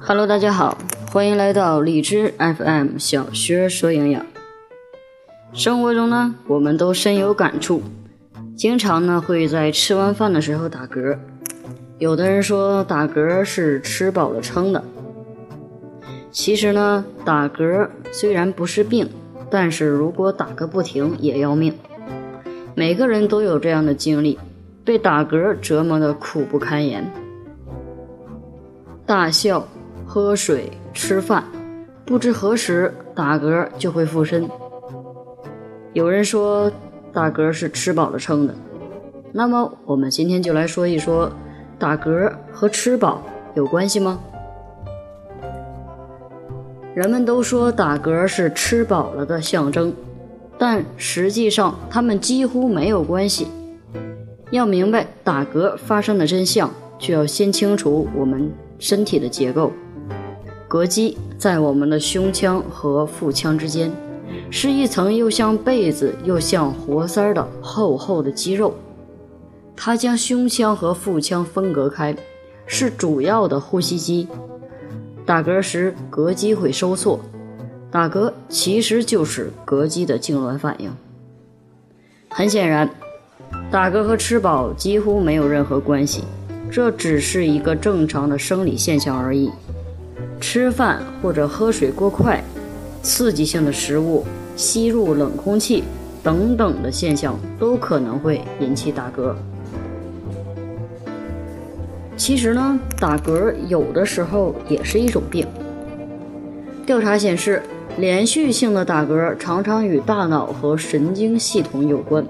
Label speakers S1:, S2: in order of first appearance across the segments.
S1: Hello，大家好，欢迎来到荔枝 FM 小薛说营养。生活中呢，我们都深有感触，经常呢会在吃完饭的时候打嗝。有的人说打嗝是吃饱了撑的，其实呢，打嗝虽然不是病，但是如果打个不停也要命。每个人都有这样的经历，被打嗝折磨的苦不堪言。大笑、喝水、吃饭，不知何时打嗝就会附身。有人说打嗝是吃饱了撑的，那么我们今天就来说一说，打嗝和吃饱有关系吗？人们都说打嗝是吃饱了的象征，但实际上它们几乎没有关系。要明白打嗝发生的真相，就要先清楚我们。身体的结构，膈肌在我们的胸腔和腹腔之间，是一层又像被子又像活塞的厚厚的肌肉，它将胸腔和腹腔分隔开，是主要的呼吸机。打嗝时，膈肌会收缩，打嗝其实就是膈肌的痉挛反应。很显然，打嗝和吃饱几乎没有任何关系。这只是一个正常的生理现象而已。吃饭或者喝水过快、刺激性的食物、吸入冷空气等等的现象都可能会引起打嗝。其实呢，打嗝有的时候也是一种病。调查显示，连续性的打嗝常常与大脑和神经系统有关。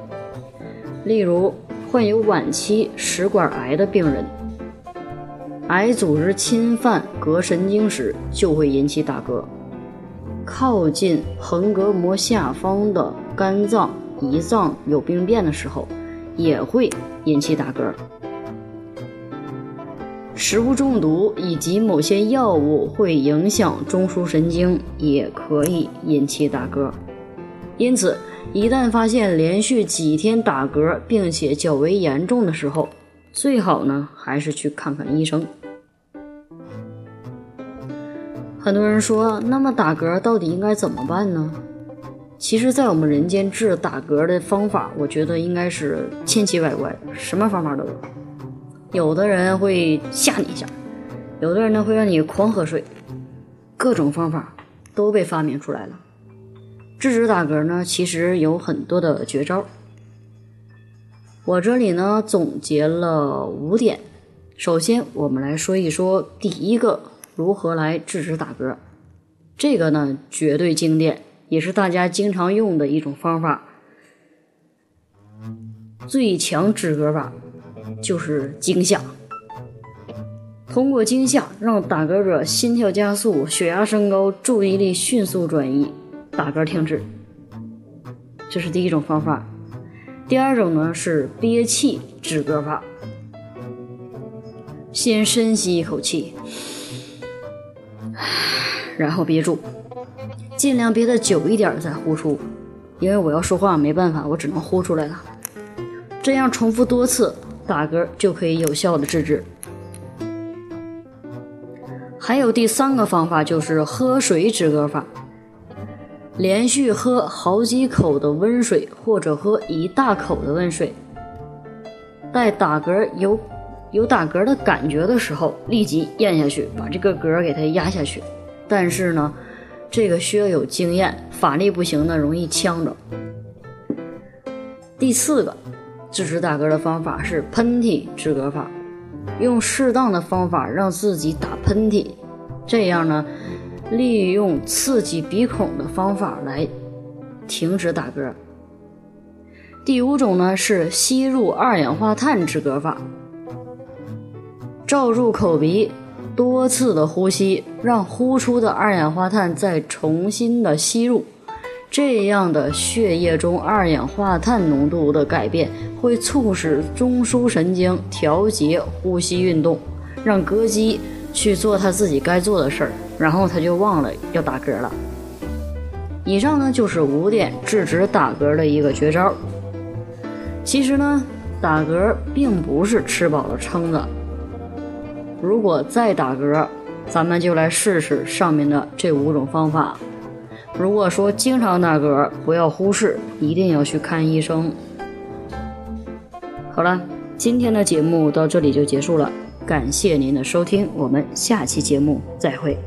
S1: 例如，患有晚期食管癌的病人，癌组织侵犯膈神经时就会引起打嗝；靠近横膈膜下方的肝脏、胰脏有病变的时候，也会引起打嗝；食物中毒以及某些药物会影响中枢神经，也可以引起打嗝。因此，一旦发现连续几天打嗝，并且较为严重的时候，最好呢还是去看看医生。很多人说，那么打嗝到底应该怎么办呢？其实，在我们人间治打嗝的方法，我觉得应该是千奇百怪，什么方法都有。有的人会吓你一下，有的人呢会让你狂喝水，各种方法都被发明出来了。制止打嗝呢，其实有很多的绝招。我这里呢总结了五点。首先，我们来说一说第一个如何来制止打嗝。这个呢绝对经典，也是大家经常用的一种方法。最强止嗝法就是惊吓。通过惊吓，让打嗝者心跳加速、血压升高、注意力迅速转移。打嗝停止，这是第一种方法。第二种呢是憋气止嗝法。先深吸一口气，然后憋住，尽量憋的久一点再呼出。因为我要说话没办法，我只能呼出来了。这样重复多次，打嗝就可以有效的制止。还有第三个方法就是喝水止嗝法。连续喝好几口的温水，或者喝一大口的温水，在打嗝有有打嗝的感觉的时候，立即咽下去，把这个嗝给它压下去。但是呢，这个需要有经验，法力不行的容易呛着。第四个制止打嗝的方法是喷嚏止嗝法，用适当的方法让自己打喷嚏，这样呢。利用刺激鼻孔的方法来停止打嗝。第五种呢是吸入二氧化碳止嗝法，罩住口鼻，多次的呼吸，让呼出的二氧化碳再重新的吸入，这样的血液中二氧化碳浓度的改变会促使中枢神经调节呼吸运动，让膈肌去做它自己该做的事儿。然后他就忘了要打嗝了。以上呢就是五点制止打嗝的一个绝招。其实呢，打嗝并不是吃饱了撑的，如果再打嗝，咱们就来试试上面的这五种方法。如果说经常打嗝，不要忽视，一定要去看医生。好了，今天的节目到这里就结束了，感谢您的收听，我们下期节目再会。